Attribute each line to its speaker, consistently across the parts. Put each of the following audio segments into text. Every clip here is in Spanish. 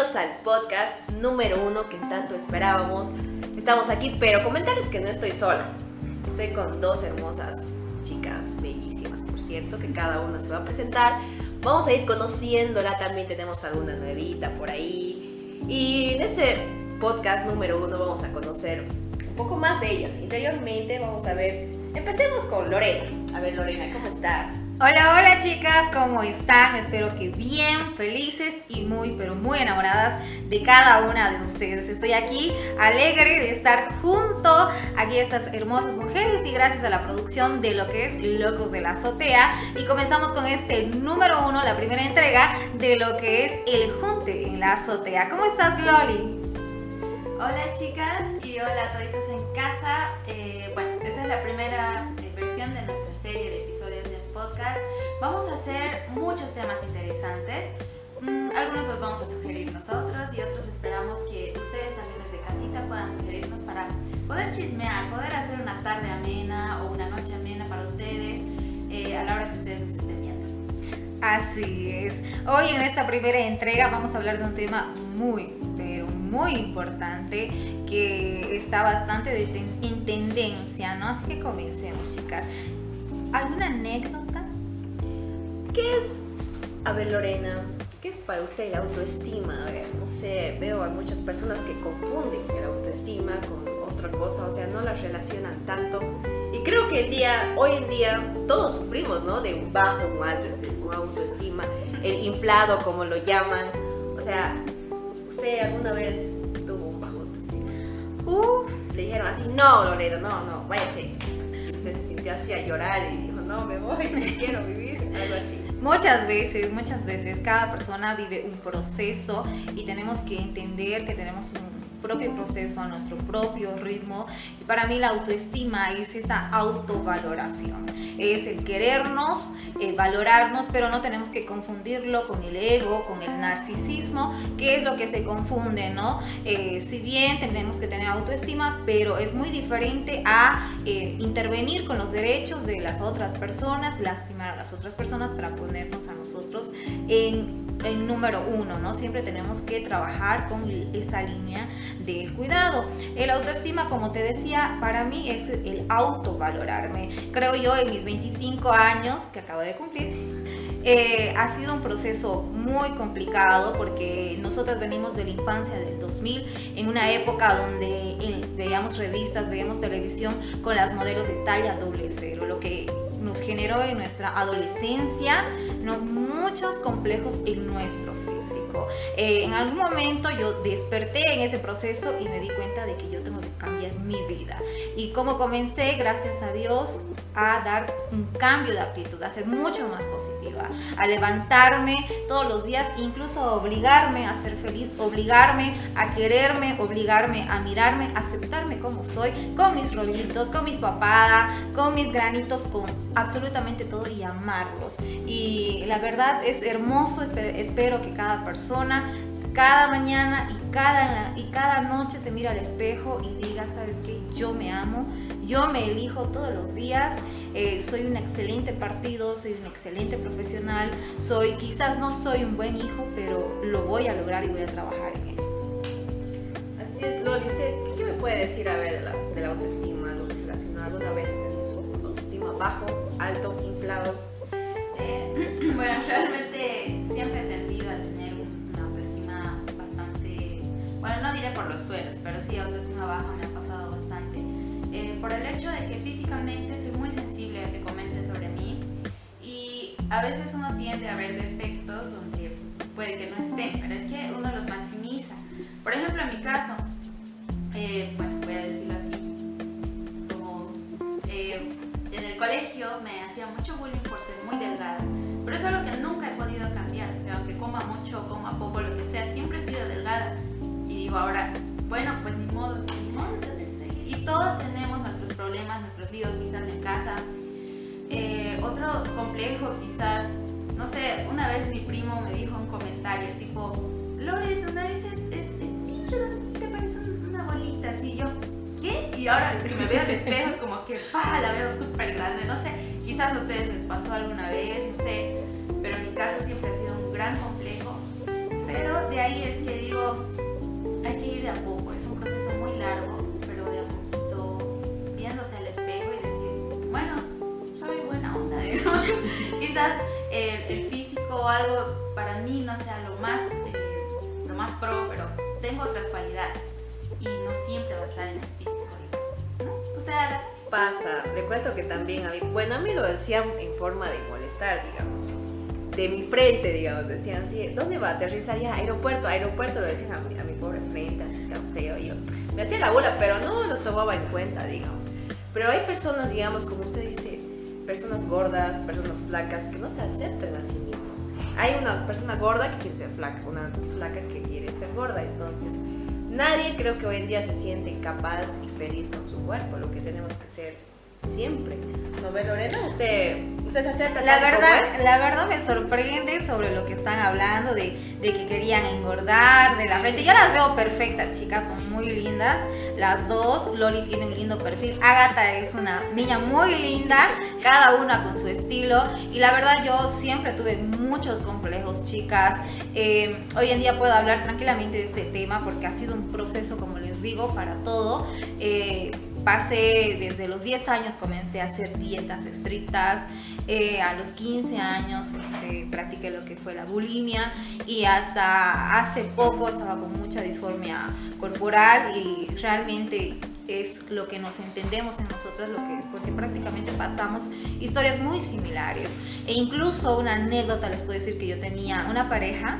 Speaker 1: al podcast número uno que tanto esperábamos. Estamos aquí, pero comentarles que no estoy sola. Estoy con dos hermosas chicas, bellísimas, por cierto, que cada una se va a presentar. Vamos a ir conociéndola, también tenemos alguna nuevita por ahí. Y en este podcast número uno vamos a conocer un poco más de ellas. Interiormente vamos a ver, empecemos con Lorena. A ver Lorena, ¿cómo está?
Speaker 2: Hola, hola chicas, ¿cómo están? Espero que bien, felices y muy, pero muy enamoradas de cada una de ustedes. Estoy aquí alegre de estar junto aquí estas hermosas mujeres y gracias a la producción de lo que es Locos de la Azotea. Y comenzamos con este número uno, la primera entrega de lo que es El Junte en la Azotea. ¿Cómo estás, Loli?
Speaker 3: Hola chicas y hola a todos en casa. Sugerir nosotros y otros esperamos que ustedes también desde casita puedan sugerirnos para poder chismear, poder hacer una tarde amena o una noche amena para ustedes eh, a la hora que ustedes nos estén viendo.
Speaker 2: Así es. Hoy en esta primera entrega vamos a hablar de un tema muy, pero muy importante que está bastante en tendencia, ¿no? Así que comencemos, chicas. ¿Alguna anécdota?
Speaker 1: ¿Qué es, a ver Lorena, qué es para usted la autoestima? A ver, no sé, veo a muchas personas que confunden la autoestima con otra cosa, o sea, no la relacionan tanto. Y creo que el día, hoy en día todos sufrimos, ¿no? De un bajo, un alto, este, autoestima, el inflado, como lo llaman. O sea, ¿usted alguna vez tuvo un bajo autoestima?
Speaker 2: Uf.
Speaker 1: Le dijeron así, no, Lorena, no, no, váyase usted se sintió así a llorar y dijo, no, me voy, no quiero vivir, algo así.
Speaker 2: Muchas veces, muchas veces, cada persona vive un proceso y tenemos que entender que tenemos un propio proceso, a nuestro propio ritmo. Y para mí la autoestima es esa autovaloración, es el querernos, eh, valorarnos, pero no tenemos que confundirlo con el ego, con el narcisismo, que es lo que se confunde, ¿no? Eh, si bien tenemos que tener autoestima, pero es muy diferente a eh, intervenir con los derechos de las otras personas, lastimar a las otras personas para ponernos a nosotros en el número uno, ¿no? Siempre tenemos que trabajar con esa línea del cuidado. El autoestima, como te decía, para mí es el autovalorarme. Creo yo en mis 25 años que acabo de cumplir, eh, ha sido un proceso muy complicado porque nosotros venimos de la infancia del 2000, en una época donde eh, veíamos revistas, veíamos televisión con las modelos de talla doble cero, lo que nos generó en nuestra adolescencia ¿no? muchos complejos en nuestro físico. Eh, en algún momento yo desperté en ese proceso y me di cuenta de que yo tengo que cambiar mi vida. Y como comencé, gracias a Dios, a dar un cambio de actitud, a ser mucho más positiva, a levantarme todos los días, incluso a obligarme a ser feliz, obligarme a quererme, obligarme a mirarme, aceptarme como soy, con mis rollitos, con mi papada, con mis granitos, con absolutamente todo y amarlos. Y la verdad es hermoso, espero que cada persona cada mañana y cada, y cada noche se mira al espejo y diga, ¿sabes qué? Yo me amo, yo me elijo todos los días, eh, soy un excelente partido, soy un excelente profesional, soy, quizás no soy un buen hijo, pero lo voy a lograr y voy a trabajar en ello.
Speaker 1: Así es, Loli, qué me puede decir a ver de la, la autoestima, lo relacionado vez con su autoestima bajo, alto, inflado?
Speaker 3: Eh, bueno, realmente siempre he tendido a tener una autoestima bastante, bueno, no diré por los suelos, pero sí autoestima baja me ha pasado bastante. Eh, por el hecho de que físicamente soy muy sensible a que comenten sobre mí y a veces uno tiende a ver defectos donde puede que no estén, pero es que uno los maximiza. Por ejemplo, en mi caso, eh, bueno, coma mucho, coma poco, lo que sea, siempre he sido delgada. Y digo ahora, bueno, pues ni modo, ni modo, y todos tenemos nuestros problemas, nuestros líos quizás en casa. Eh, otro complejo quizás, no sé, una vez mi primo me dijo un comentario tipo, Lore, tu nariz es, es, es te parece una bolita, así yo, ¿qué? Y ahora que me veo al espejo es como que, ¡pah! La veo súper grande, no sé, quizás a ustedes les pasó alguna vez, no sé, pero mi caso siempre ha sido un gran complejo, Pero de ahí es que digo, hay que ir de a poco, es un proceso muy largo, pero de a poquito viéndose al espejo y decir, bueno, soy buena onda. Quizás el, el, físico o algo para mí no sea lo más, eh, lo más pro, pero tengo otras cualidades y no siempre va a estar en el físico. ¿no? Usted
Speaker 1: pasa, le cuento que también a mí, bueno, a mí lo decían en forma de molestar, digamos de mi frente, digamos, decían así, ¿dónde va? Aterrizaría aeropuerto, aeropuerto, lo decían a mi, a mi pobre frente, así tan feo. Yo me hacía la bola, pero no los tomaba en cuenta, digamos. Pero hay personas, digamos, como usted dice, personas gordas, personas flacas, que no se aceptan a sí mismos. Hay una persona gorda que quiere ser flaca, una flaca que quiere ser gorda, entonces nadie creo que hoy en día se siente capaz y feliz con su cuerpo, lo que tenemos que ser siempre. ¿No ve Lorena? Usted, usted se acerca.
Speaker 2: La verdad, la verdad me sorprende sobre lo que están hablando de, de, que querían engordar, de la frente. Yo las veo perfectas, chicas, son muy lindas. Las dos, Loli tiene un lindo perfil, Agatha es una niña muy linda, cada una con su estilo. Y la verdad yo siempre tuve muchos complejos, chicas. Eh, hoy en día puedo hablar tranquilamente de este tema porque ha sido un proceso, como les digo, para todo. Eh, pasé desde los 10 años, comencé a hacer dietas estrictas, eh, a los 15 años este, practiqué lo que fue la bulimia y hasta hace poco estaba con mucha disformia corporal y realmente es lo que nos entendemos en nosotros, lo que, porque prácticamente pasamos historias muy similares. E incluso una anécdota les puedo decir que yo tenía una pareja,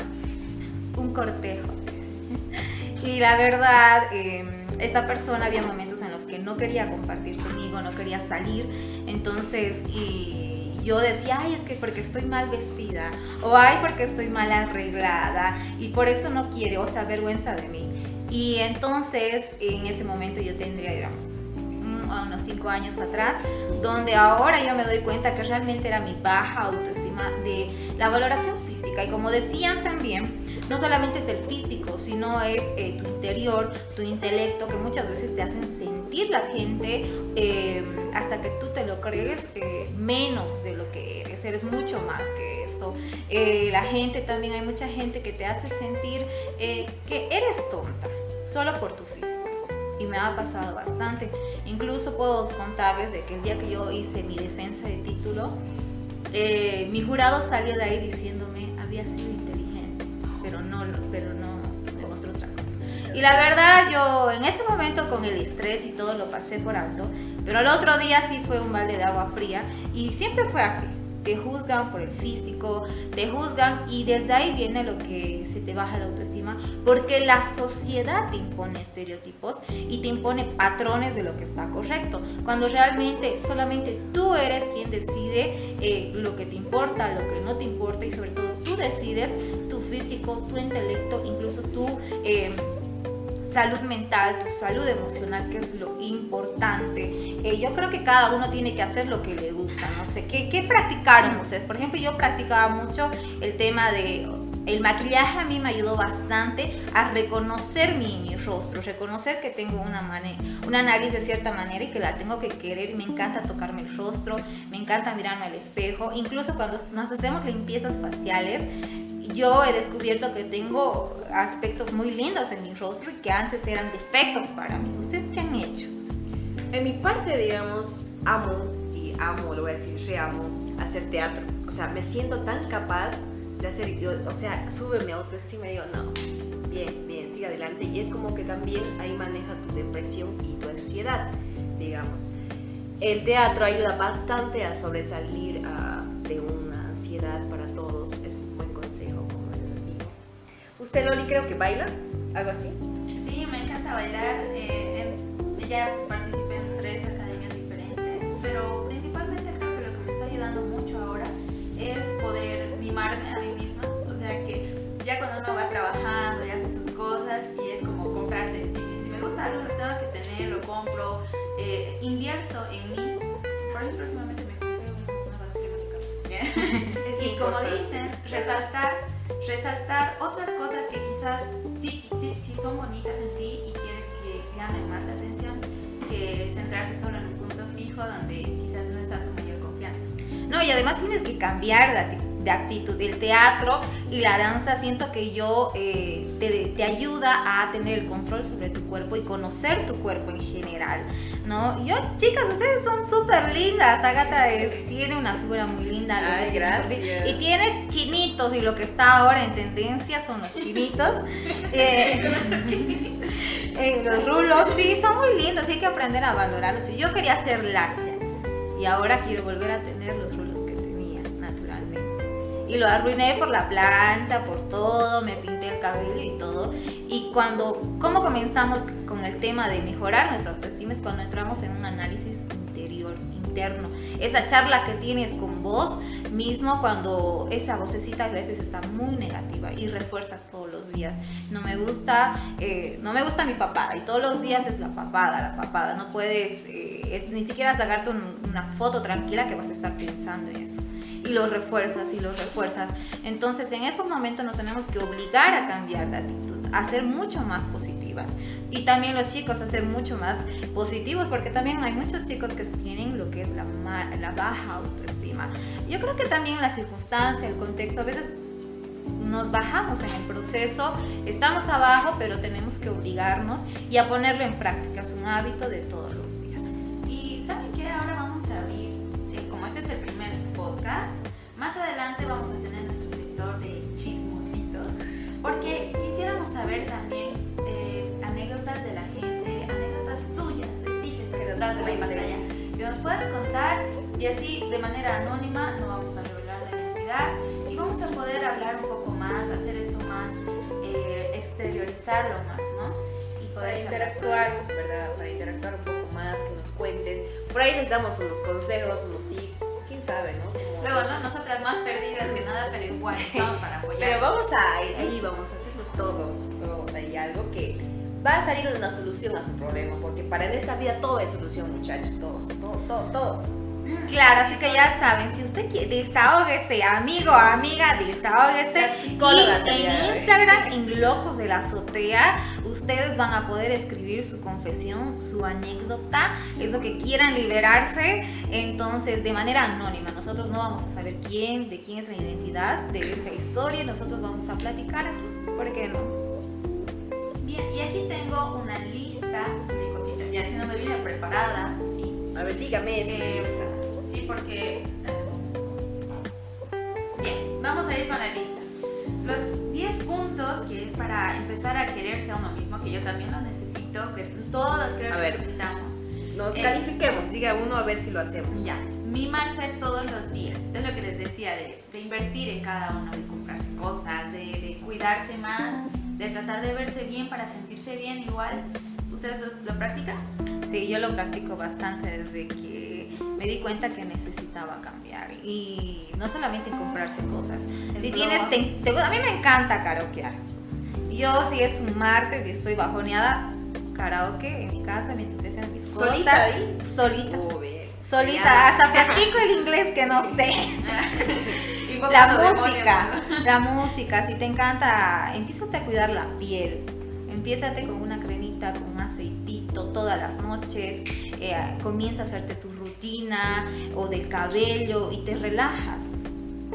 Speaker 2: un cortejo. Y la verdad, em, esta persona había momentos en los que no quería compartir conmigo, no quería salir. Entonces, y yo decía, ay, es que porque estoy mal vestida, o ay, porque estoy mal arreglada, y por eso no quiere, o sea, vergüenza de mí. Y entonces, en ese momento yo tendría, digamos, unos cinco años atrás, donde ahora yo me doy cuenta que realmente era mi baja autoestima de la valoración física. Y como decían también, no solamente es el físico, sino es eh, tu interior, tu intelecto, que muchas veces te hacen sentir la gente eh, hasta que tú te lo crees eh, menos de lo que eres, eres mucho más que eso. la gente también, hay mucha gente que te hace sentir que eres tonta, solo por tu físico y me ha pasado bastante. Incluso puedo contarles de que el día que yo hice mi defensa de título, mi jurado salió de ahí diciéndome había sido pero no, pero no demostró otra cosa. Y la verdad, yo en ese momento con el estrés y todo lo pasé por alto, pero el otro día sí fue un balde de agua fría y siempre fue así. Te juzgan por el físico, te juzgan y desde ahí viene lo que se te baja la autoestima, porque la sociedad te impone estereotipos y te impone patrones de lo que está correcto, cuando realmente solamente tú eres quien decide eh, lo que te importa, lo que no te importa y sobre todo tú decides físico, tu intelecto, incluso tu salud mental, tu salud emocional, que es lo importante. Eh, yo creo que cada uno tiene que hacer lo que le gusta, no sé, ¿qué, qué practicaron ustedes? Por ejemplo, yo practicaba mucho el tema de el maquillaje a mí me ayudó bastante a reconocer mi, mi rostro, reconocer que tengo una, una nariz de cierta manera y que la tengo que querer. Me encanta tocarme el rostro, me encanta mirarme al espejo. Incluso cuando nos hacemos limpiezas faciales, yo he descubierto que tengo aspectos muy lindos en mi rostro y que antes eran defectos para mí. ¿Ustedes qué han hecho?
Speaker 1: En mi parte, digamos, amo y amo, lo voy a decir, reamo hacer teatro. O sea, me siento tan capaz de hacer, o sea, sube mi autoestima y digo, no, bien, bien, sigue adelante. Y es como que también ahí maneja tu depresión y tu ansiedad, digamos. El teatro ayuda bastante a sobresalir ah, de una ansiedad para todos. Consejo, como les digo. ¿Usted, Loli, creo que baila? ¿Algo así?
Speaker 3: Sí, me encanta bailar. Eh, ya participé en tres academias diferentes, pero principalmente creo que lo que me está ayudando mucho ahora es poder mimarme a mí misma. O sea que ya cuando uno va trabajando y hace sus cosas y es como comprarse, si, me gusta algo lo tengo que tener, lo compro, eh, invierto en mí. Por ejemplo, últimamente y como dicen, resaltar, resaltar otras cosas que quizás sí, sí, sí son bonitas en ti y quieres que llamen más la atención que centrarse solo en un punto fijo donde quizás no está tu mayor confianza.
Speaker 2: No, y además tienes que cambiar de actitud. El teatro y la danza siento que yo eh, te, te, ayuda a tener el control sobre tu cuerpo y conocer tu cuerpo en general, ¿no? Yo, chicas, ustedes son súper lindas. Agatha tiene una figura muy linda.
Speaker 1: Ay, gracias.
Speaker 2: Y tiene chinitos y lo que está ahora en tendencia son los chinitos. Eh, eh, los rulos, sí, son muy lindos hay que aprender a valorarlos. Yo quería hacer lacia y ahora quiero volver a tener los rulos y lo arruiné por la plancha, por todo, me pinté el cabello y todo. Y cuando, ¿cómo comenzamos con el tema de mejorar nuestra autoestima? Es cuando entramos en un análisis interior, interno. Esa charla que tienes con vos mismo cuando esa vocecita a veces está muy negativa y refuerza todos los días. No me gusta, eh, no me gusta mi papada y todos los días es la papada, la papada. No puedes eh, ni siquiera sacarte una foto tranquila que vas a estar pensando en eso y los refuerzas y los refuerzas. Entonces en esos momentos nos tenemos que obligar a cambiar de actitud, a ser mucho más positivas. Y también los chicos a ser mucho más positivos, porque también hay muchos chicos que tienen lo que es la, la baja autoestima. Yo creo que también la circunstancia, el contexto, a veces nos bajamos en el proceso, estamos abajo, pero tenemos que obligarnos y a ponerlo en práctica. Es un hábito de todos los días.
Speaker 3: Y ¿saben qué? Ahora vamos a abrir, podcast, más adelante vamos a tener nuestro sector de chismositos, porque quisiéramos saber también eh, anécdotas de la gente, anécdotas tuyas, de ti que nos puedas contar y así de manera anónima no vamos a revelar la identidad y vamos a poder hablar un poco más, hacer esto más, eh, exteriorizarlo más, ¿no?
Speaker 1: Y poder interactuar, ¿verdad? Para interactuar un poco más, que nos cuenten. Por ahí les damos unos consejos, unos tips quién sabe, ¿no?
Speaker 3: Luego, ¿no? Nosotras más perdidas que nada, pero igual estamos para apoyar.
Speaker 1: Pero vamos a ahí vamos a hacernos todos, todos ahí algo que va a salir una solución a su problema, porque para en esta vida todo es solución, muchachos, todos, todo, todo, todo.
Speaker 2: Claro, así que ya saben, si usted quiere, desahógese, amigo, amiga, desahógese. Y en Instagram, en Locos de la Azotea, ustedes van a poder escribir su confesión, su anécdota, eso que quieran liberarse, entonces de manera anónima. Nosotros no vamos a saber quién, de quién es la identidad de esa historia, nosotros vamos a platicar aquí, ¿por qué no?
Speaker 3: Bien, y aquí tengo una lista de cositas, ya si no me viene preparada, ¿sí?
Speaker 1: A ver, dígame, es
Speaker 3: eh, Sí, porque... Bien, vamos a ir con la lista. Los 10 puntos que es para empezar a quererse a uno mismo, que yo también lo necesito, que todas creo que necesitamos.
Speaker 1: Nos califiquemos, diga uno a ver si lo hacemos.
Speaker 3: Ya, mimarse todos los días. Es lo que les decía, de, invertir en cada uno, de comprarse cosas, de, de, cuidarse más, de tratar de verse bien para sentirse bien igual. ¿Ustedes lo practican?
Speaker 2: Sí, yo lo practico bastante desde que me di cuenta que necesitaba cambiar. Y no solamente comprarse cosas. Si tienes, a mí me encanta karaokear. Yo si es un martes y estoy bajoneada, karaoke en mi casa mientras estoy haciendo mis
Speaker 1: cosas. ¿Solita ahí?
Speaker 2: Solita. solita. Hasta practico el inglés que no sé. la música, la música, si te encanta, empieza a cuidar la piel. Empiézate con una cremita, con un aceitito todas las noches. Eh, comienza a hacerte tu o del cabello y te relajas.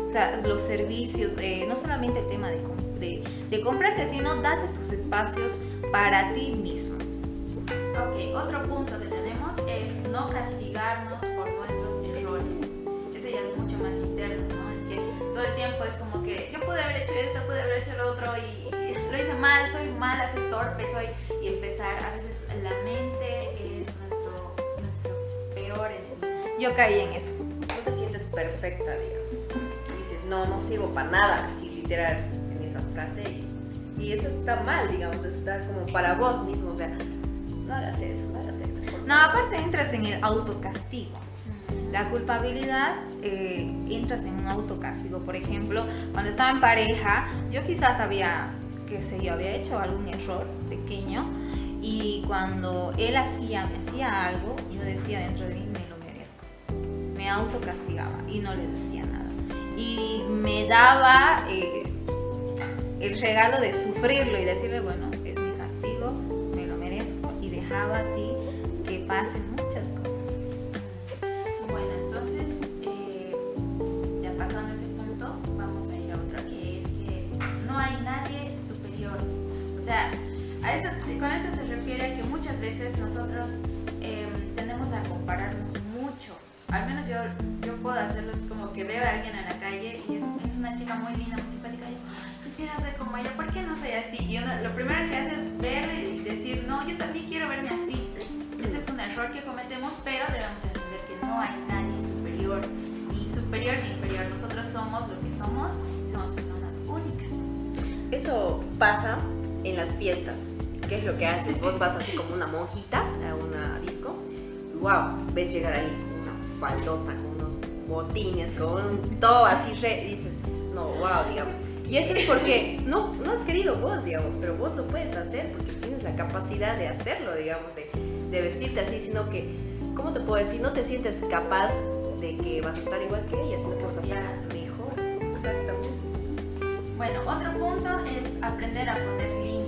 Speaker 2: O sea, los servicios, eh, no solamente el tema de, de, comprarte, sino date tus espacios para ti mismo.
Speaker 3: Ok, otro punto que tenemos es no castigarnos por nuestros errores. Ese ya es mucho más interno, ¿no? Es que todo el tiempo es como que yo pude haber hecho esto, pude haber hecho lo otro y, lo hice mal, soy mala, soy torpe, soy... Y empezar, a veces la mente es nuestro, nuestro peor enemigo
Speaker 2: yo caí en eso.
Speaker 1: No te sientes perfecta, digamos. dices, no, no sirvo para nada, así literal, en esa frase. Y, eso está mal, digamos, eso está como para vos mismo, o sea, no hagas eso, no hagas eso.
Speaker 2: No, aparte entras en el autocastigo. La culpabilidad, eh, entras en un autocastigo. Por ejemplo, cuando estaba en pareja, yo quizás había, qué sé yo, había hecho algún error pequeño y cuando él hacía, me hacía algo, yo decía dentro de mí, me lo merezco. Me autocastigaba y no le decía nada. Y me daba eh, el regalo de sufrirlo y decirle, bueno, es mi castigo, me lo merezco y dejaba así que pasen muchas cosas.
Speaker 3: Bueno, entonces, eh, ya pasando ese punto, vamos a ir a otro que es que no hay nadie superior. O sea, a esas, con esas refiere a que muchas veces nosotros em, tendemos a compararnos mucho. Al menos yo, yo puedo hacerlo así como que veo a alguien en la calle y es, es una chica muy linda, muy simpática. Yo quisiera ser como ella, ¿por qué no soy así? Y uno, lo primero que hace es ver y decir, no, yo también quiero verme así. Ese es un error que cometemos, pero debemos entender que no hay nadie superior, ni superior ni inferior. Nosotros somos lo que somos y somos personas únicas.
Speaker 1: Eso pasa en las fiestas. ¿Qué es lo que haces? Vos vas así como una monjita a una disco. Wow, ves llegar ahí una faldota con unos botines, con un- todo así re, y dices, no, wow, digamos. Y eso es porque no, no has querido vos, digamos, pero vos lo puedes hacer porque tienes la capacidad de hacerlo, digamos, de, de vestirte así, sino que, ¿cómo te puedo decir? No te sientes capaz de que vas a estar igual que ella, sino que vas a estar mejor. Exactamente.
Speaker 3: Bueno, otro punto es aprender a poner límites.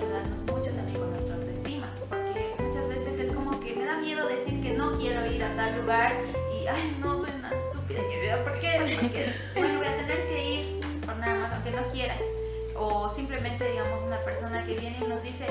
Speaker 3: Ayudarnos mucho también con nuestra autoestima, porque muchas veces es como que me da miedo decir que no quiero ir a tal lugar y, ay, no, soy una estúpida, ¿por qué? Porque, bueno, voy a tener que ir por nada más, aunque no quiera. O simplemente, digamos, una persona que viene y nos dice,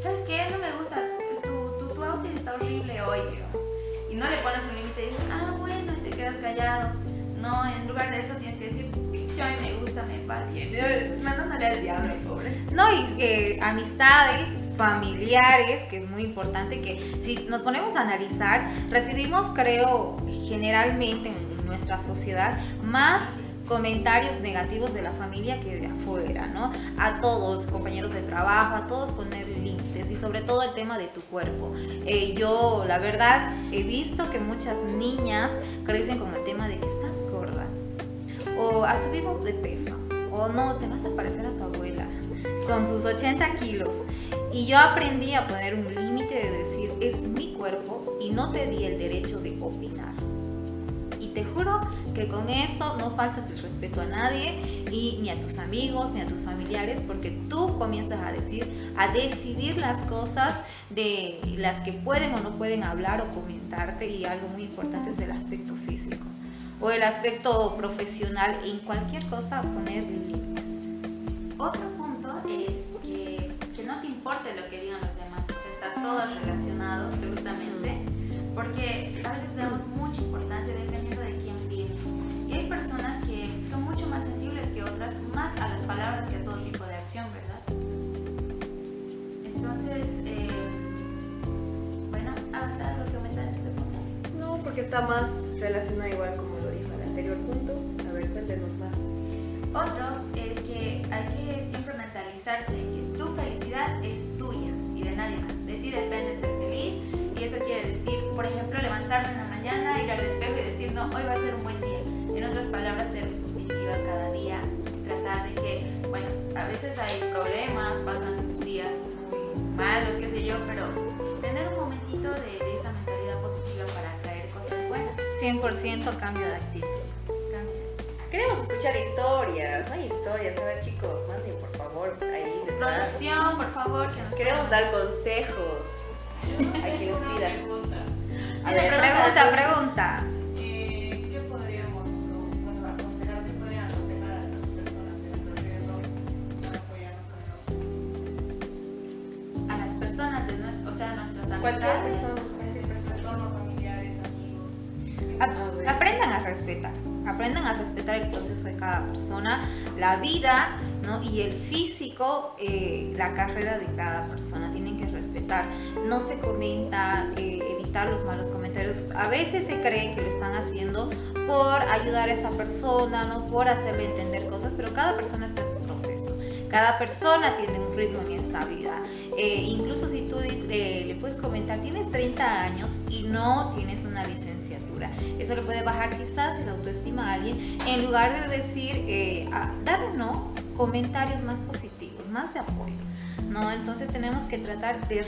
Speaker 3: ¿sabes qué? No me gusta, tu, tu, tu outfit está horrible hoy, digamos. Y no le pones un límite y dices, ah, bueno, y te quedas callado. No, en lugar de eso tienes que decir, yo a mí me gusta, me vale. Mandándole al diablo, pobre.
Speaker 2: No, y eh, amistades, familiares, que es muy importante que si nos ponemos a analizar, recibimos, creo, generalmente en nuestra sociedad más comentarios negativos de la familia que de afuera, ¿no? A todos, compañeros de trabajo, a todos poner límites y sobre todo el tema de tu cuerpo. Eh, yo, la verdad, he visto que muchas niñas crecen con el tema de que o has subido de peso o no, te vas a parecer a tu abuela con sus 80 kilos. Y yo aprendí a poner un límite de decir, es mi cuerpo y no te di el derecho de opinar. Y te juro que con eso no faltas el respeto a nadie y ni a tus amigos ni a tus familiares porque tú comienzas a decir, a decidir las cosas de las que pueden o no pueden hablar o comentarte y algo muy importante es el aspecto físico o el aspecto profesional en cualquier cosa poner límites.
Speaker 3: Otro punto es que, que no te importe lo que digan los demás, o sea, está todo relacionado absolutamente, porque a veces damos mucha importancia dependiendo de quién viene. Y hay personas que son mucho más sensibles que otras, más a las palabras que a todo tipo de acción, ¿verdad? Entonces, eh, bueno, ¿hasta algo que aumentar en este punto?
Speaker 1: No, porque está más relacionado igual como
Speaker 3: mentalizarse que tu felicidad es tuya y de nadie más. De ti depende ser feliz y eso quiere decir, por ejemplo, levantarme en la mañana, ir al espejo y decir, no, hoy va a ser un buen día. En otras palabras, ser positiva cada día, tratar de que, bueno, a veces hay problemas, pasan días muy malos, qué sé yo, pero tener un momentito de, de esa mentalidad positiva para traer cosas buenas.
Speaker 2: 100% cambio de actitud.
Speaker 1: Queremos escuchar historias. No hay historias. A ver, chicos, manden por favor.
Speaker 3: Producción, por favor, que nos
Speaker 1: Queremos dar consejos a quien lo pida. A
Speaker 3: Tiene
Speaker 1: ver,
Speaker 2: Pregunta, pregunta.
Speaker 4: Eh, ¿Qué podríamos bueno, aconsejar? ¿Qué podrían aconsejar a las personas de nuestro alrededor apoyarnos
Speaker 3: a las personas, de nue- o sea, nuestras
Speaker 1: Cualquier
Speaker 3: amistades.
Speaker 1: persona.
Speaker 4: Nuestro entorno, familiares, amigos.
Speaker 2: Ap- aprendan a respetar, aprendan a respetar el proceso de cada persona, la vida ¿no? y el físico, eh, la carrera de cada persona. Tienen que respetar. No se comenta, eh, evitar los malos comentarios. A veces se cree que lo están haciendo por ayudar a esa persona, ¿no? por hacerle entender cosas, pero cada persona está en su proceso. Cada persona tiene un ritmo en esta vida. Eh, incluso si tú eh, le puedes comentar, tienes 30 años y no tienes una licenciatura. Eso le puede bajar quizás el autoestima a alguien en lugar de decir, eh, a- darle no, comentarios más positivos, más de apoyo. ¿no? Entonces tenemos que tratar de,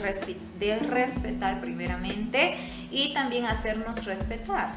Speaker 2: de respetar primeramente y también hacernos respetar.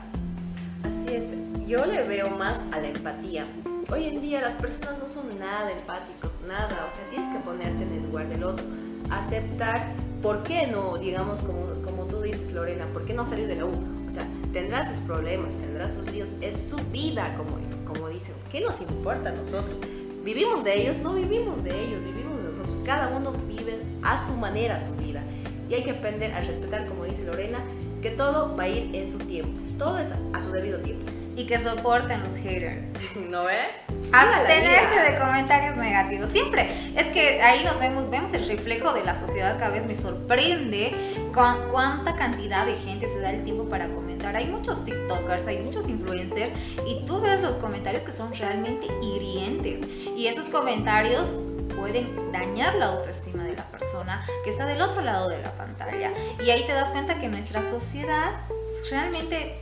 Speaker 1: Así es, yo le veo más a la empatía. Hoy en día las personas no son nada empáticos, nada, o sea, tienes que ponerte en el lugar del otro, aceptar por qué no, digamos, como, como tú dices, Lorena, por qué no salió de la U. O sea, tendrá sus problemas, tendrá sus líos, es su vida, como, como dicen. ¿Qué nos importa a nosotros? ¿Vivimos de ellos? No vivimos de ellos, vivimos de nosotros. Cada uno vive a su manera su vida. Y hay que aprender a respetar, como dice Lorena, que todo va a ir en su tiempo. Todo es a su debido tiempo.
Speaker 2: Y que soporten los haters.
Speaker 1: ¿No ve?
Speaker 2: Abstenerse de comentarios negativos. Siempre. Es que ahí nos vemos, vemos el reflejo de la sociedad. Cada vez me sorprende con cuánta cantidad de gente se da el tiempo para comentar. Hay muchos TikTokers, hay muchos influencers y tú ves los comentarios que son realmente hirientes. Y esos comentarios pueden dañar la autoestima de la persona que está del otro lado de la pantalla. Y ahí te das cuenta que nuestra sociedad realmente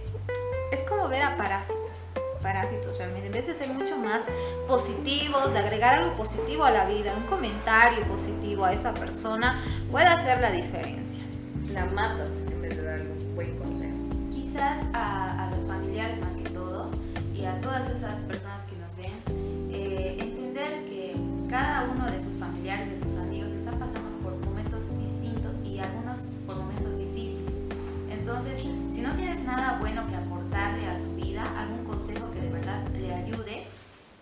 Speaker 2: es como ver a parásitos. Parásitos realmente, en vez de ser mucho más positivos, de agregar algo positivo a la vida, un comentario positivo a esa persona, puede hacer la diferencia.
Speaker 1: La matas en vez de darle un buen consejo.
Speaker 3: Quizás a, a los familiares más que todo y a todas esas personas que nos ven, eh, entender que cada uno de sus familiares, de sus amigos, está pasando por momentos distintos y algunos por momentos difíciles. Entonces, si no tienes nada bueno que consejo que de verdad le ayude,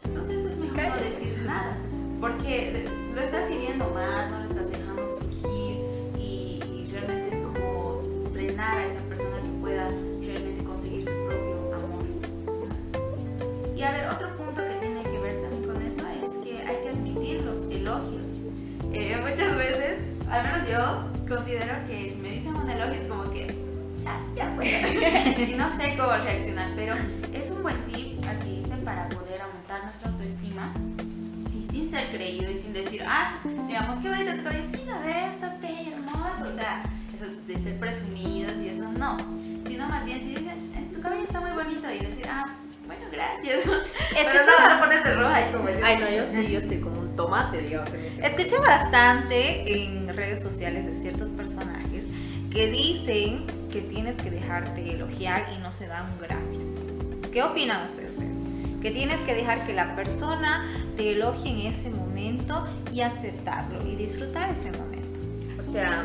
Speaker 3: entonces es mejor no decir nada, porque lo estás hiriendo más, no lo estás dejando surgir y, y realmente es como frenar a esa persona que pueda realmente conseguir su propio amor. Y a ver, otro punto que tiene que ver también con eso es que hay que admitir los elogios. Eh, muchas veces, al menos yo considero que si me dicen un elogio es como que ya, ya fue. y no sé cómo reaccionar, pero es un buen tip aquí hice para poder aumentar nuestra autoestima y sin ser creído y sin decir, ah, digamos, qué bonito tu cabello, sí, la ves, está hermoso, o sea, eso de ser presumidos y eso no, sino más bien si dicen, "Eh, tu cabello está muy bonito y decir, ah, bueno, gracias. Pero no, pones de roja y como yo.
Speaker 1: Ay, no, yo sí, yo estoy como un tomate, digamos, en ese
Speaker 2: Escuché bastante en redes sociales de ciertos personajes que dicen que tienes que dejarte elogiar y no se dan gracias. ¿Qué opinan ustedes de eso? Que tienes que dejar que la persona te elogie en ese momento y aceptarlo y disfrutar ese momento.
Speaker 1: O sea,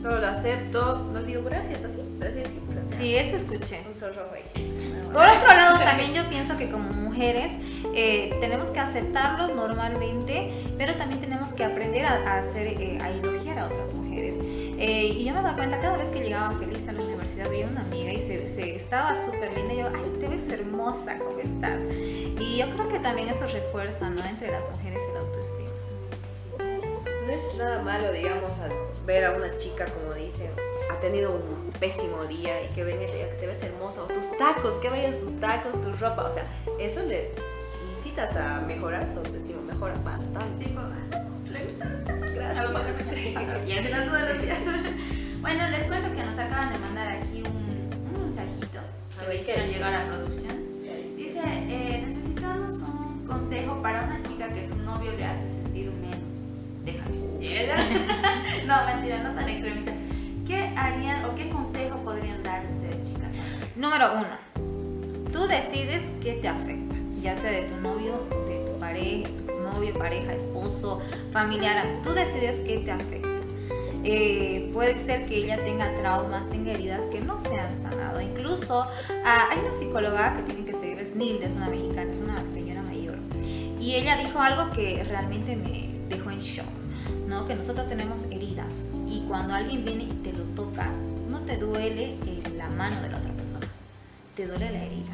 Speaker 1: solo lo acepto, no digo gracias, así, así sea,
Speaker 2: Sí, eso escuché.
Speaker 1: Un sí.
Speaker 2: Por otro lado, también yo pienso que como mujeres eh, tenemos que aceptarlo normalmente, pero también tenemos que aprender a, a hacer, eh, a elogiar a otras mujeres. Eh, y yo me daba cuenta cada vez que llegaba feliz a la universidad, veía una amiga y se, se- estaba súper linda. Y yo, ay, te ves hermosa, ¿cómo estás? Y yo creo que también eso refuerza, ¿no? Entre las mujeres el autoestima.
Speaker 1: No es nada malo, digamos, ver a una chica, como dicen, ha tenido un pésimo día y que venga y te diga que te ves hermosa, o tus tacos, que bellos tus tacos, tu ropa, o sea, eso le incitas a mejorar su autoestima, mejora bastante. Gracias.
Speaker 3: Y hacerlo todos los días. Bueno, les cuento que nos acaban de mandar aquí un, un mensajito que
Speaker 1: ¿qué
Speaker 3: hicieron llegar a producción. Dice, eh, necesitamos un consejo para una chica que su novio le hace sentir menos. Déjame. no, mentira, no tan extremista. ¿Qué harían o qué consejo podrían dar ustedes, chicas?
Speaker 2: Número uno, tú decides qué te afecta, ya sea de tu novio, de tu pareja, novio, pareja, esposo, familiar, tú decides qué te afecta. Eh, puede ser que ella tenga traumas, tenga heridas que no se han sanado. Incluso ah, hay una psicóloga que tienen que seguir, es Nilda, es una mexicana, es una señora mayor. Y ella dijo algo que realmente me dejó en shock, ¿no? Que nosotros tenemos heridas y cuando alguien viene y te lo toca, no te duele la mano de la otra persona, te duele la herida.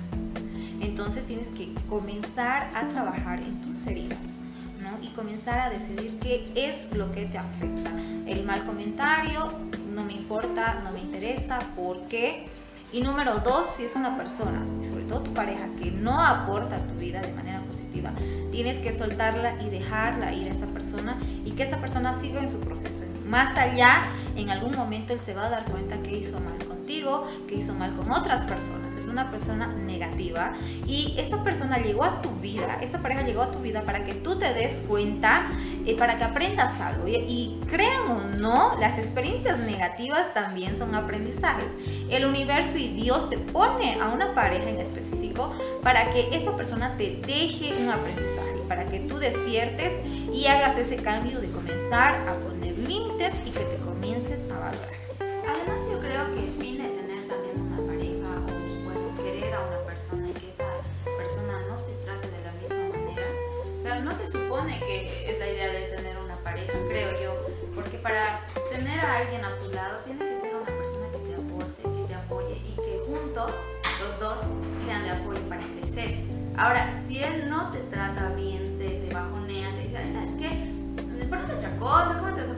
Speaker 2: Entonces tienes que comenzar a trabajar en tus heridas. Y comenzar a decidir qué es lo que te afecta. El mal comentario no me importa, no me interesa, ¿por qué? Y número dos, si es una persona, y sobre todo tu pareja, que no aporta a tu vida de manera positiva, tienes que soltarla y dejarla ir a esa persona y que esa persona siga en su proceso. Más allá, en algún momento él se va a dar cuenta que hizo mal contigo, que hizo mal con otras personas. Es una persona negativa y esa persona llegó a tu vida, esa pareja llegó a tu vida para que tú te des cuenta, eh, para que aprendas algo. Y, y crean o no, las experiencias negativas también son aprendizajes. El universo y Dios te pone a una pareja en específico para que esa persona te deje un aprendizaje, para que tú despiertes y hagas ese cambio de comenzar a poner límites y que te comiences a valorar.
Speaker 3: Además, yo creo que el fin de tener también una pareja o bueno, querer a una persona y que esta persona no te trate de la misma manera, o sea, no se supone que es la idea de tener una pareja, creo yo. Porque para tener a alguien a tu lado, tiene que ser una persona que te aporte, que te apoye y que juntos, los dos, sean de apoyo para crecer. Ahora, si él no te trata bien, te, te bajonea, te dice, "Ay, ¿sabes qué? Ponte otra cosa, ¿cómo te vas a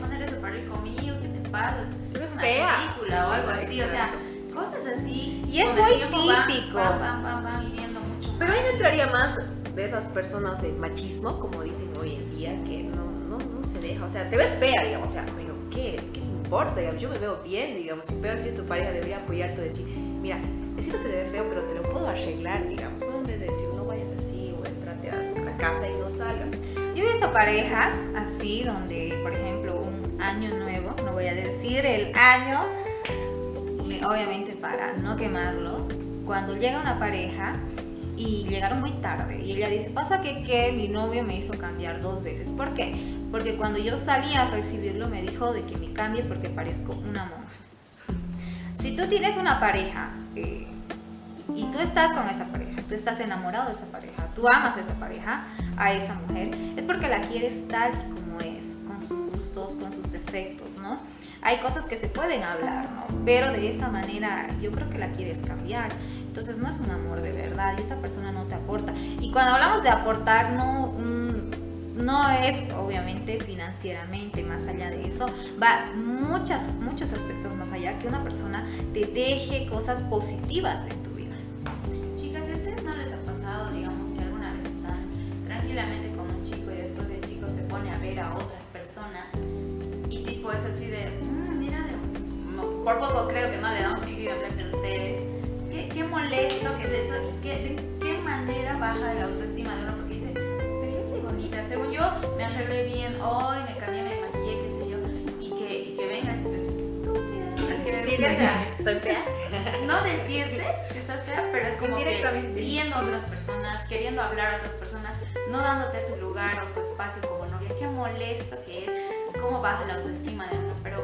Speaker 1: Pero es
Speaker 3: una
Speaker 1: fea.
Speaker 3: película o algo así, o sea, cosas así.
Speaker 2: Y es muy típico.
Speaker 3: Van, van, van, van mucho
Speaker 1: Pero ahí entraría más de esas personas de machismo, como dicen hoy en día, que no, no, no se deja. O sea, te ves fea, digamos. O sea, pero ¿qué? ¿Qué te importa? Digamos, yo me veo bien, digamos. Y peor si es tu pareja, debería apoyarte y decir, mira, no se te ve feo, pero te lo puedo arreglar, digamos. No en vez de decir, no vayas así o entrate a la casa y no salgas.
Speaker 2: Yo he visto parejas así donde, por ejemplo, año nuevo, no voy a decir el año, obviamente para no quemarlos, cuando llega una pareja y llegaron muy tarde y ella dice, pasa que, que mi novio me hizo cambiar dos veces. ¿Por qué? Porque cuando yo salí a recibirlo me dijo de que me cambie porque parezco una monja. Si tú tienes una pareja eh, y tú estás con esa pareja, tú estás enamorado de esa pareja, tú amas a esa pareja, a esa mujer, es porque la quieres tal y como es, con sus gustos, con sus defectos, ¿no? Hay cosas que se pueden hablar, ¿no? Pero de esa manera yo creo que la quieres cambiar. Entonces no es un amor de verdad y esa persona no te aporta. Y cuando hablamos de aportar, no, mm, no es obviamente financieramente, más allá de eso, va muchas, muchos aspectos más allá que una persona te deje cosas positivas en tu vida.
Speaker 3: Chicas, ¿a ustedes no les ha pasado, digamos, que alguna vez están tranquilamente con un chico y después el chico se pone a ver a otras por poco creo que no le damos seguido enfrente de ustedes. ¿Qué, qué molesto que es eso y qué, de qué manera baja la autoestima de uno porque dice, pero yo soy bonita, según yo me arreglé bien hoy, me cambié, me maquillé, qué sé yo, y que, y que venga este estúpida, que
Speaker 1: Sí,
Speaker 3: sea,
Speaker 1: soy fea.
Speaker 3: no decirte que estás fea, pero es como que
Speaker 1: Indirectamente.
Speaker 3: viendo a otras personas, queriendo hablar a otras personas, no dándote tu lugar o tu espacio como novia. Qué molesto que es, cómo baja la autoestima de uno, pero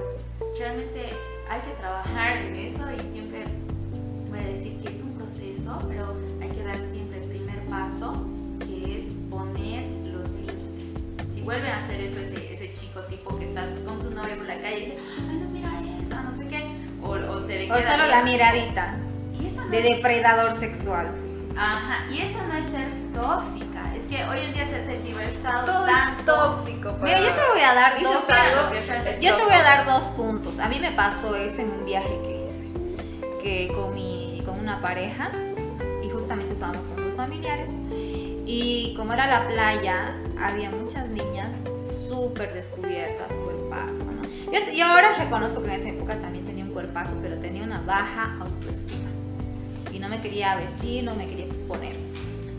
Speaker 3: realmente hay que trabajar en eso y siempre voy a decir que es un proceso, pero hay que dar siempre el primer paso, que es poner los límites. Si vuelve a hacer eso ese, ese chico tipo que estás con tu novia por la calle y dice, ay no mira esa, no sé qué, o, o se le
Speaker 2: O
Speaker 3: queda
Speaker 2: solo la miradita
Speaker 3: no
Speaker 2: de
Speaker 3: es
Speaker 2: depredador sexual.
Speaker 3: Ajá, y eso no es ser tóxica. Que hoy en día se ha tergiversado
Speaker 1: Todo
Speaker 3: tanto.
Speaker 1: es tóxico.
Speaker 2: Mira, yo te voy a dar dos.
Speaker 1: algo
Speaker 2: Yo te voy a dar dos puntos. A mí me pasó eso en un viaje que hice, que con mi, con una pareja y justamente estábamos con sus familiares y como era la playa había muchas niñas súper descubiertas, cuerpazo, ¿no? Yo, yo ahora reconozco que en esa época también tenía un cuerpazo, pero tenía una baja autoestima y no me quería vestir, no me quería exponer.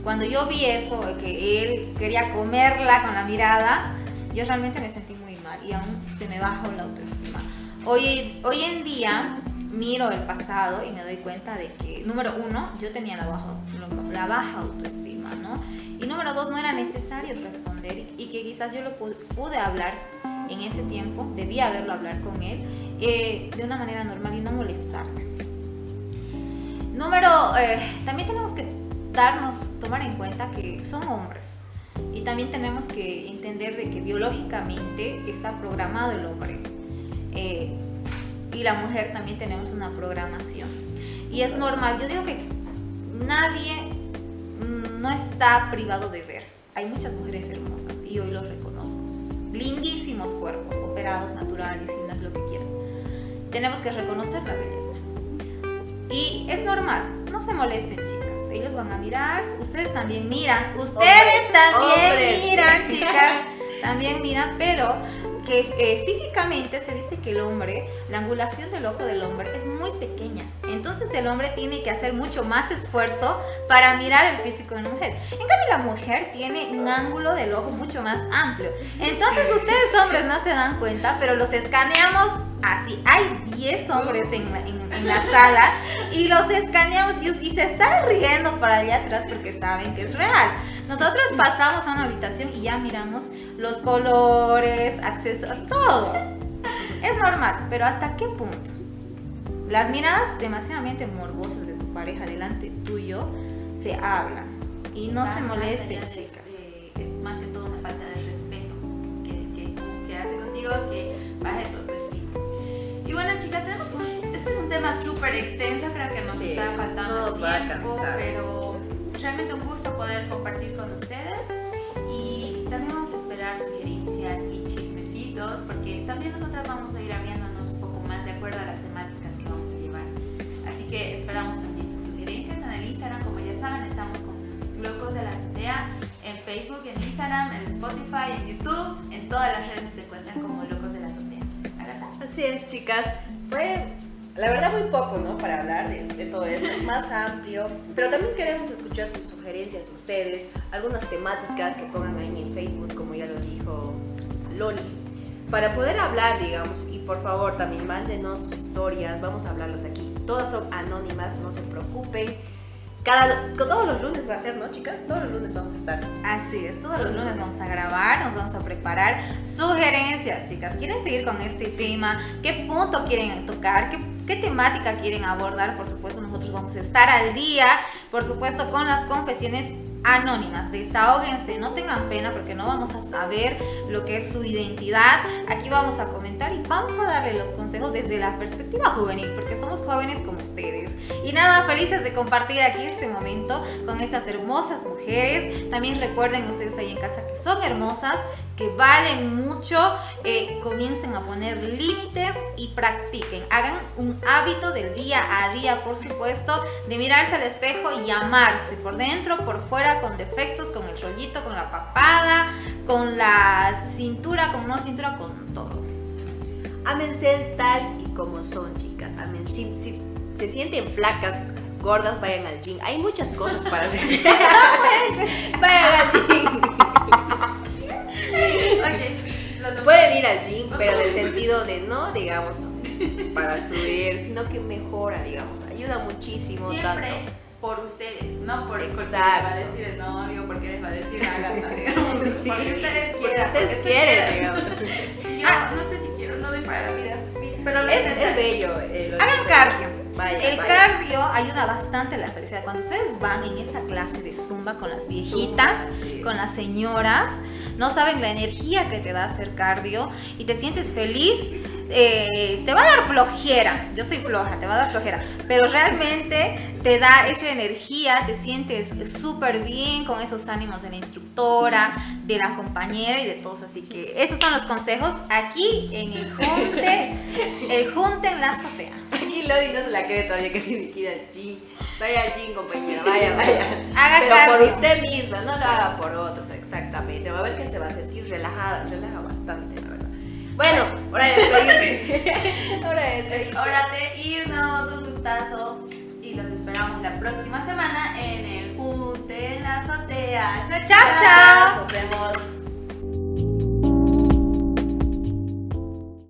Speaker 2: Cuando yo vi eso, que él quería comerla con la mirada, yo realmente me sentí muy mal y aún se me bajó la autoestima. Hoy, hoy en día miro el pasado y me doy cuenta de que, número uno, yo tenía la baja, la baja autoestima, ¿no? Y número dos, no era necesario responder y, que quizás yo lo pu- pude hablar en ese tiempo, debía haberlo hablar con él eh, de una manera normal y no molestarme. Número, eh, también tenemos que darnos, tomar en cuenta que son hombres y también tenemos que entender de que biológicamente está programado el hombre eh, y la mujer también tenemos una programación y es normal. Yo digo que nadie mm, no está privado de ver. Hay muchas mujeres hermosas y hoy los reconozco. Lindísimos cuerpos, operados, naturales, lindas, lo que quieran. Tenemos que reconocer la belleza. Y es normal, no se molesten chicas, ellos van a mirar, ustedes también miran, ustedes
Speaker 1: Hombres,
Speaker 2: también
Speaker 1: hombres.
Speaker 2: miran chicas, también miran, pero que eh, físicamente se dice que el hombre, la angulación del ojo del hombre es muy pequeña, entonces el hombre tiene que hacer mucho más esfuerzo para mirar el físico de una mujer. En cambio la mujer tiene un ángulo del ojo mucho más amplio, entonces ustedes hombres no se dan cuenta, pero los escaneamos así. Hay 10 hombres en la, en- en la sala y los escaneamos y, y se están riendo para allá atrás porque saben que es real. Nosotros pasamos a una habitación y ya miramos los colores, accesos, todo. Es normal, pero ¿hasta qué punto? Las miradas demasiadamente morbosas de tu pareja delante tuyo se hablan y no se molesten,
Speaker 3: allá
Speaker 2: chicas.
Speaker 3: de- es más que todo una falta de respeto que, que, que contigo, que baje tu. Y bueno, chicas, tenemos un, este es un tema súper extenso, creo que nos
Speaker 1: Sí,
Speaker 3: está faltando
Speaker 1: nos va a
Speaker 3: tiempo,
Speaker 1: cansar.
Speaker 3: pero realmente un gusto poder compartir con ustedes y también vamos a esperar sugerencias y chismecitos, porque también nosotras vamos a ir abriéndonos un poco más de acuerdo a las temáticas que vamos a llevar. Así que esperamos también sus sugerencias en el Instagram, como ya saben, estamos con Locos de la Azotea en Facebook, en Instagram, en Spotify, en YouTube, en todas las redes se encuentran como Locos de.
Speaker 1: Así es, chicas. Fue, la verdad, muy poco, ¿no? Para hablar de, de todo esto. Es más amplio. Pero también queremos escuchar sus sugerencias de ustedes, algunas temáticas que pongan ahí en Facebook, como ya lo dijo Loli, para poder hablar, digamos. Y por favor, también mándenos sus historias. Vamos a hablarlas aquí. Todas son anónimas, no se preocupen. Cada, todos los lunes va a ser, ¿no, chicas? Todos los lunes vamos a estar.
Speaker 2: Así es, todos los lunes vamos a grabar, nos vamos a preparar sugerencias, chicas. ¿Quieren seguir con este tema? ¿Qué punto quieren tocar? ¿Qué, qué temática quieren abordar? Por supuesto, nosotros vamos a estar al día, por supuesto, con las confesiones anónimas. Desahóguense, no tengan pena porque no vamos a saber lo que es su identidad. Aquí vamos a comentar y vamos a darle los consejos desde la perspectiva juvenil, porque somos jóvenes como ustedes. Y nada, felices de compartir aquí este momento con estas hermosas mujeres. También recuerden ustedes ahí en casa que son hermosas, que valen mucho. Eh, comiencen a poner límites y practiquen. Hagan un hábito del día a día, por supuesto, de mirarse al espejo y amarse por dentro, por fuera, con defectos, con el rollito, con la papada, con la cintura, con no cintura, con todo.
Speaker 1: Ámense tal y como son, chicas. Amen. Si, si se sienten flacas, gordas, vayan al gym. Hay muchas cosas para hacer. vayan al gym.
Speaker 3: Lo
Speaker 1: Pueden ir al gym, pero en el sentido de no, digamos, para subir, sino que mejora, digamos. Ayuda muchísimo
Speaker 3: siempre
Speaker 1: tanto.
Speaker 3: por ustedes, no por porque les
Speaker 1: Exacto.
Speaker 3: va a decir el novio, porque les va a decir Agatha, digamos.
Speaker 1: Sí.
Speaker 3: Porque ustedes
Speaker 1: Porque
Speaker 3: quieran.
Speaker 1: ustedes
Speaker 3: porque
Speaker 1: quieren, digamos.
Speaker 3: Yo no sé si quiero, no doy para la vida, pero
Speaker 1: Es, es bello. eh,
Speaker 2: Hagan cardio.
Speaker 1: Vaya,
Speaker 2: El
Speaker 1: vaya.
Speaker 2: cardio ayuda bastante a la felicidad. Cuando ustedes van en esa clase de zumba con las viejitas,
Speaker 1: Zumba, sí.
Speaker 2: con las señoras, no saben la energía que te da hacer cardio y te sientes feliz. eh, te va a dar flojera, yo soy floja, te va a dar flojera, pero realmente te da esa energía, te sientes súper bien con esos ánimos de la instructora, de la compañera y de todos, así que esos son los consejos aquí en el junte, el junte en la azotea.
Speaker 1: Aquí Lodi no se la cree todavía que tiene que ir al gym. Vaya al gym, compañera, vaya, vaya.
Speaker 2: Haga
Speaker 1: Pero por
Speaker 2: cardio.
Speaker 1: usted misma, no lo haga por otros, exactamente. Va a ver que se va a sentir relajada, relaja bastante, la verdad. Bueno, hora de despedirse. hora de
Speaker 3: Es
Speaker 1: despedirse.
Speaker 3: hora de irnos, un gustazo los esperamos la próxima semana en el Junte en la Azotea. Chao,
Speaker 2: Chao, chao.
Speaker 1: Nos vemos.